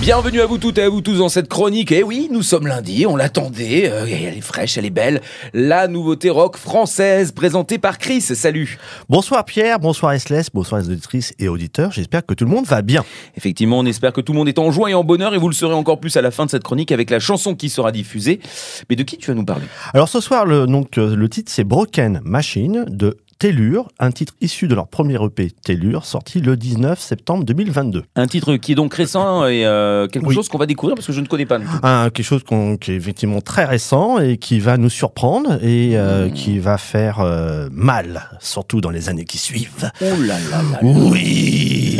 Bienvenue à vous toutes et à vous tous dans cette chronique. Et oui, nous sommes lundi, on l'attendait. euh, elle est fraîche, elle est belle. La nouveauté rock française présentée par Chris. Salut. Bonsoir Pierre, bonsoir Esles, bonsoir les auditrices et auditeurs. J'espère que tout le monde va bien. Effectivement, on espère que tout le monde est en joie et en bonheur et vous le serez encore plus à la fin de cette chronique avec la chanson qui sera diffusée. Mais de qui tu vas nous parler? Alors ce soir, le, donc, euh, le titre c'est Broken Machine de Tellure, un titre issu de leur premier EP Tellure, sorti le 19 septembre 2022. Un titre qui est donc récent et euh, quelque Oui. chose qu'on va découvrir parce que je ne connais pas. Un, quelque chose qui est effectivement très récent et qui va nous surprendre et euh, qui va faire euh, mal, surtout dans les années qui suivent. Oh là là là. Oui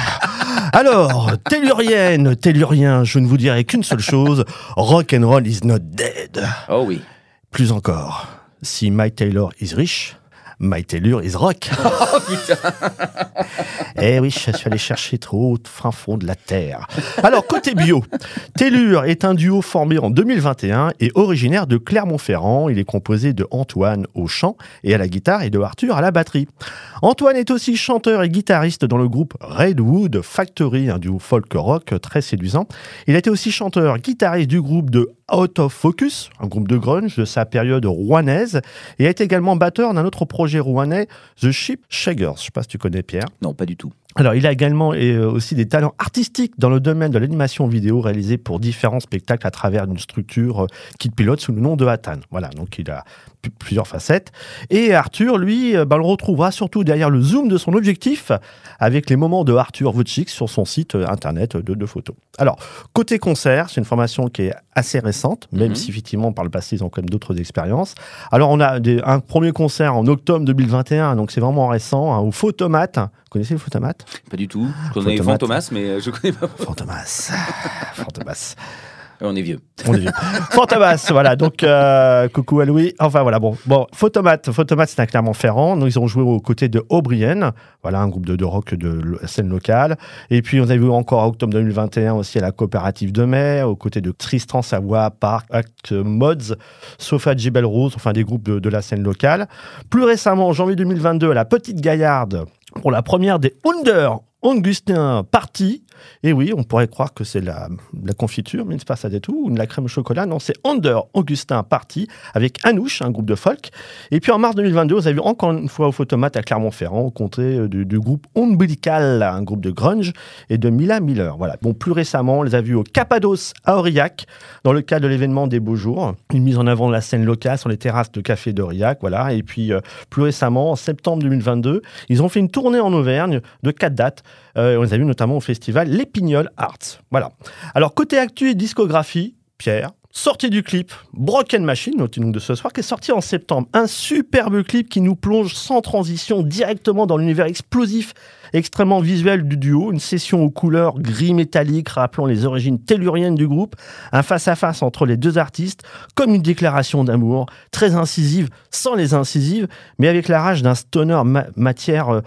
Alors, tellurienne, tellurien, je ne vous dirai qu'une seule chose, rock and roll is not dead. Oh oui. Plus encore, si Mike Taylor is rich, Mike Taylor is rock. Oh putain. Eh oui, je suis allé chercher trop au fin fond de la terre. Alors, côté bio, Tellure est un duo formé en 2021 et originaire de Clermont-Ferrand. Il est composé de Antoine au chant et à la guitare et de Arthur à la batterie. Antoine est aussi chanteur et guitariste dans le groupe Redwood Factory, un duo folk rock très séduisant. Il a été aussi chanteur, guitariste du groupe de Out of Focus, un groupe de grunge de sa période rouennaise, et a été également batteur d'un autre projet rouennais, The Sheep Shaggers. Je ne sais pas si tu connais Pierre. Non, pas du tout. Alors, il a également et, euh, aussi des talents artistiques dans le domaine de l'animation vidéo réalisée pour différents spectacles à travers une structure euh, qu'il pilote sous le nom de Hatan. Voilà, donc il a plusieurs facettes. Et Arthur, lui, on le retrouvera surtout derrière le zoom de son objectif avec les moments de Arthur Wojcik sur son site internet de, de photos. Alors, côté concert, c'est une formation qui est assez récente, même Mhm. si effectivement par le passé ils ont quand même d'autres expériences. Alors, on a des- un premier concert en octobre 2021, donc c'est vraiment récent, hein, au Photomate. Vous connaissez le Photomate Pas du tout. Je connais Fantomas. Fantomas, mais euh, je connais pas. Fantomas. Fantomas. On est vieux. On est vieux. Fantomas, voilà. Donc, euh, coucou à Louis. Enfin, voilà. Bon, bon Photomat. Photomat, c'est un Clermont-Ferrand. Ils ont joué aux côtés de O'Brien. Voilà, un groupe de, de rock de lo- scène locale. Et puis, on a vu encore en octobre 2021 aussi à la coopérative de mai, aux côtés de Tristan Savoie, Park, Act Mods, Sofa Jebel Rose, enfin des groupes de, de la scène locale. Plus récemment, en janvier 2022, à la Petite Gaillarde, pour la première des Under Augustin Party. Et oui, on pourrait croire que c'est la, la confiture, mais c'est pas ça du tout, ou la crème au chocolat. Non, c'est Under Augustin Party avec Anouche, un groupe de folk. Et puis en mars 2022, vous avez vu encore une fois au Photomate à Clermont-Ferrand, au comté euh, du, du groupe Umbilical, un groupe de grunge, et de Mila Miller. Voilà. Bon, plus récemment, on les a vus au Cappadoce à Aurillac, dans le cadre de l'événement des Beaux Jours. Une mise en avant de la scène locale sur les terrasses de café d'Aurillac. Voilà. Et puis, euh, plus récemment, en septembre 2022, ils ont fait une tournée en Auvergne de quatre dates. Euh, on les a vus notamment au festival L'Épignol Arts. Voilà. Alors, côté actu et discographie, Pierre, sortie du clip Broken Machine, notre de ce soir, qui est sorti en septembre. Un superbe clip qui nous plonge sans transition directement dans l'univers explosif, extrêmement visuel du duo. Une session aux couleurs gris métallique rappelant les origines telluriennes du groupe. Un face-à-face entre les deux artistes, comme une déclaration d'amour, très incisive, sans les incisives, mais avec la rage d'un stoner ma- matière, euh,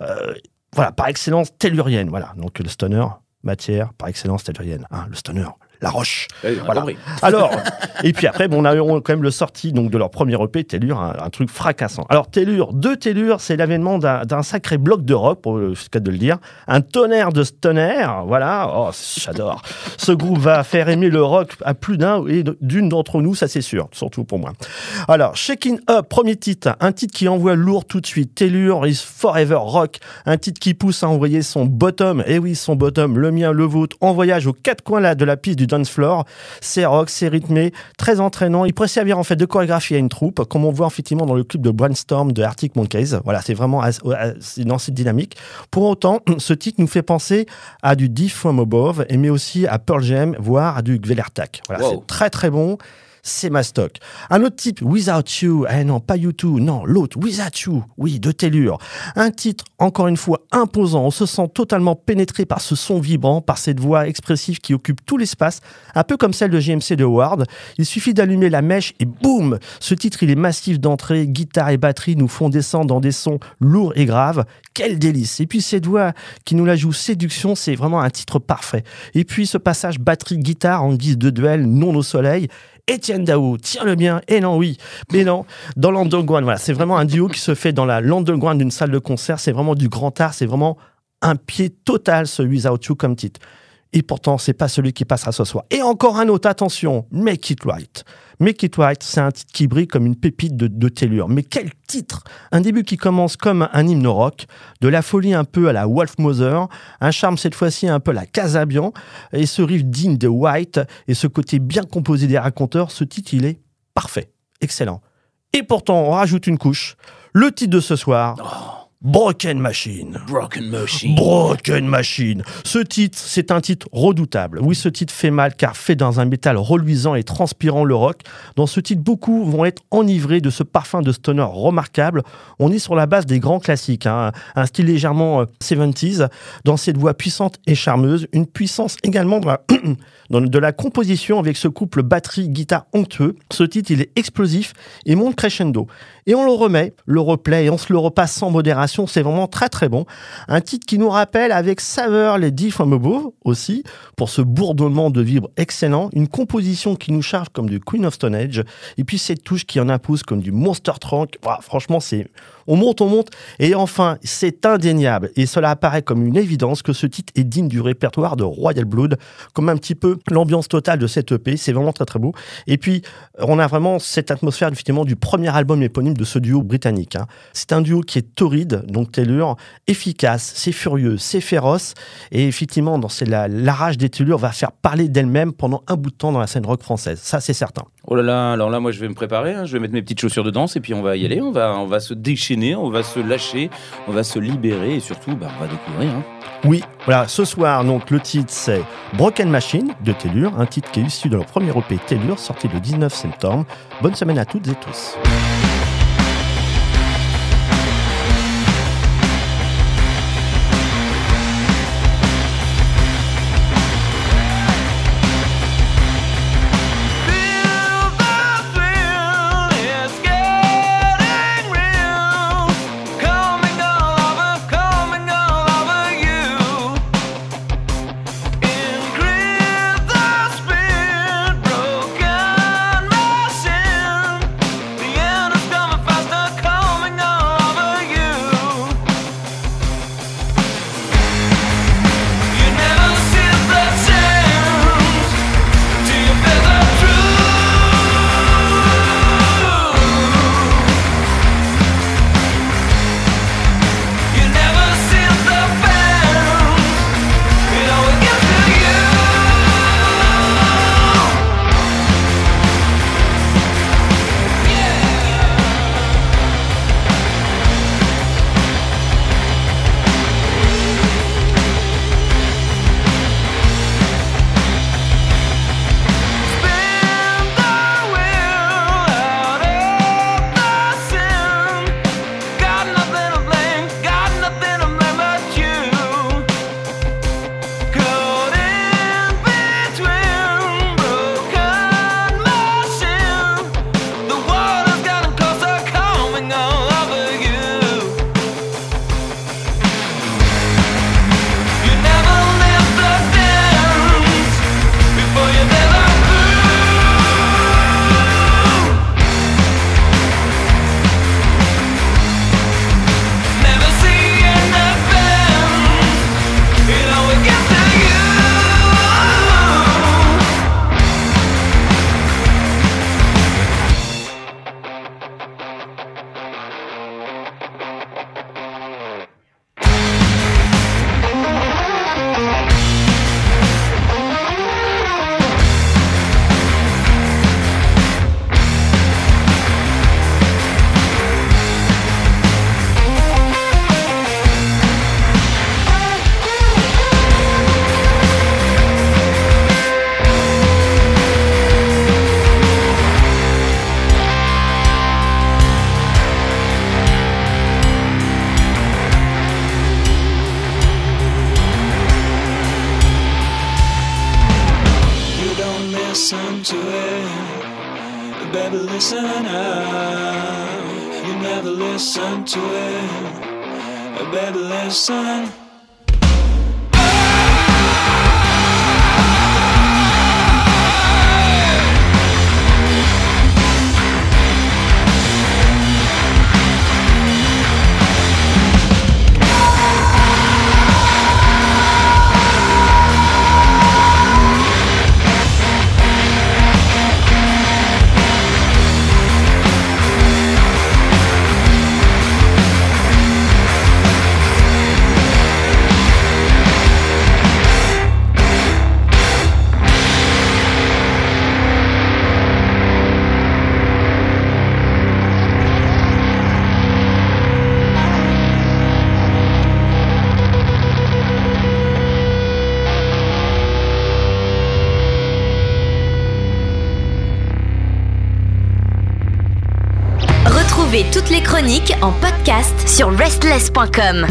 euh, voilà, par excellence tellurienne. Voilà, donc le stoner, matière, par excellence tellurienne. hein, le stoner, la roche. Voilà. compris. Alors, et puis après, bon, on a eu quand même le sorti donc, de leur premier EP, Tellure, un, un truc fracassant. Alors, Tellure, deux Tellure, c'est l'avènement d'un sacré bloc de rock, pour le cas de le dire. Un tonnerre de stoner, voilà. Oh, j'adore. Ce groupe va faire aimer le rock à plus d'un et d'une d'entre nous, ça c'est sûr, surtout pour moi. Alors, Shaking Up, premier titre, un titre qui envoie lourd tout de suite. Tellure is Forever Rock, un titre qui pousse à envoyer son bottom, et oui, son bottom, le mien, le vôtre, en voyage aux quatre coins là de la piste du dance floor. C'est rock, c'est rythmé, très entraînant. Il pourrait servir en fait de chorégraphie à une troupe, comme on voit effectivement dans le clip de Brainstorm de Arctic Monkeys. Voilà, c'est vraiment dans cette dynamique. Pour autant, ce titre nous fait penser à du Deep From Above, mais aussi à Pearl Jam, voire à du Gvelertak. Voilà, Wow. c'est très très bon. C'est ma stock. Un autre titre, Without You, eh non, pas You Too, non, l'autre, Without You, oui, de Tellure. Un titre, encore une fois, imposant, on se sent totalement pénétré par ce son vibrant, par cette voix expressive qui occupe tout l'espace, un peu comme celle de GMC de Ward. Il suffit d'allumer la mèche et boum Ce titre, il est massif d'entrée, guitare et batterie nous font descendre dans des sons lourds et graves. Quel délice Et puis cette voix qui nous la joue séduction, c'est vraiment un titre parfait. Et puis ce passage batterie-guitare en guise de duel, non au soleil, Étienne Daou, tiens le bien, et non oui, mais non, dans l'underground, voilà, c'est vraiment un duo qui se fait dans la l'underground d'une salle de concert, c'est vraiment du grand art, c'est vraiment un pied total ce Without You comme titre. Et pourtant, c'est pas celui qui passera ce soir. Et encore un autre, attention, Make It Right. Make It Right, c'est un titre qui brille comme une pépite de, tellure. Mais quel titre Un début qui commence comme un hymne rock, de la folie un peu à la Wolf Mother, un charme cette fois-ci un peu à la Casabian, et ce riff digne de White, et ce côté bien composé des raconteurs, ce titre, il est parfait, excellent. Et pourtant, on rajoute une couche. Le titre de ce soir... Oh. Broken Machine. Broken Machine. Broken Machine. Ce titre, c'est un titre redoutable. Oui, ce titre fait mal car fait dans un métal reluisant et transpirant le rock. Dans ce titre, beaucoup vont être enivrés de ce parfum de stoner remarquable. On est sur la base des grands classiques, hein. un style légèrement 70s, euh, dans cette voix puissante et charmeuse, une puissance également dans de la composition avec ce couple batterie-guitare honteux. Ce titre, il est explosif et monte crescendo. Et on le remet, le replay, et on se le repasse sans modération. C'est vraiment très très bon. Un titre qui nous rappelle avec saveur les Deep from Above aussi, pour ce bourdonnement de vibres excellent. Une composition qui nous charge comme du Queen of Stone Age. Et puis cette touche qui en impose comme du Monster Trunk. franchement, c'est on monte, on monte. Et enfin, c'est indéniable, et cela apparaît comme une évidence que ce titre est digne du répertoire de Royal Blood, comme un petit peu l'ambiance totale de cette EP. C'est vraiment très très beau. Et puis, on a vraiment cette atmosphère effectivement du premier album éponyme de ce duo britannique. Hein. C'est un duo qui est torride, donc tellure, efficace, c'est furieux, c'est féroce. Et effectivement, dans la, la rage des tellures va faire parler d'elle-même pendant un bout de temps dans la scène rock française. Ça, c'est certain. Oh là là, alors là, moi, je vais me préparer. Hein. Je vais mettre mes petites chaussures de danse et puis on va y aller. On va, on va se déchaîner, on va se lâcher, on va se libérer et surtout, bah, on va découvrir. Hein. Oui, voilà, ce soir, donc, le titre, c'est Broken Machine de Tellure, un titre qui est issu de leur premier EP Tellure, sorti le 19 septembre. Bonne semaine à toutes et tous. into it. A better lesson. En podcast sur restless.com.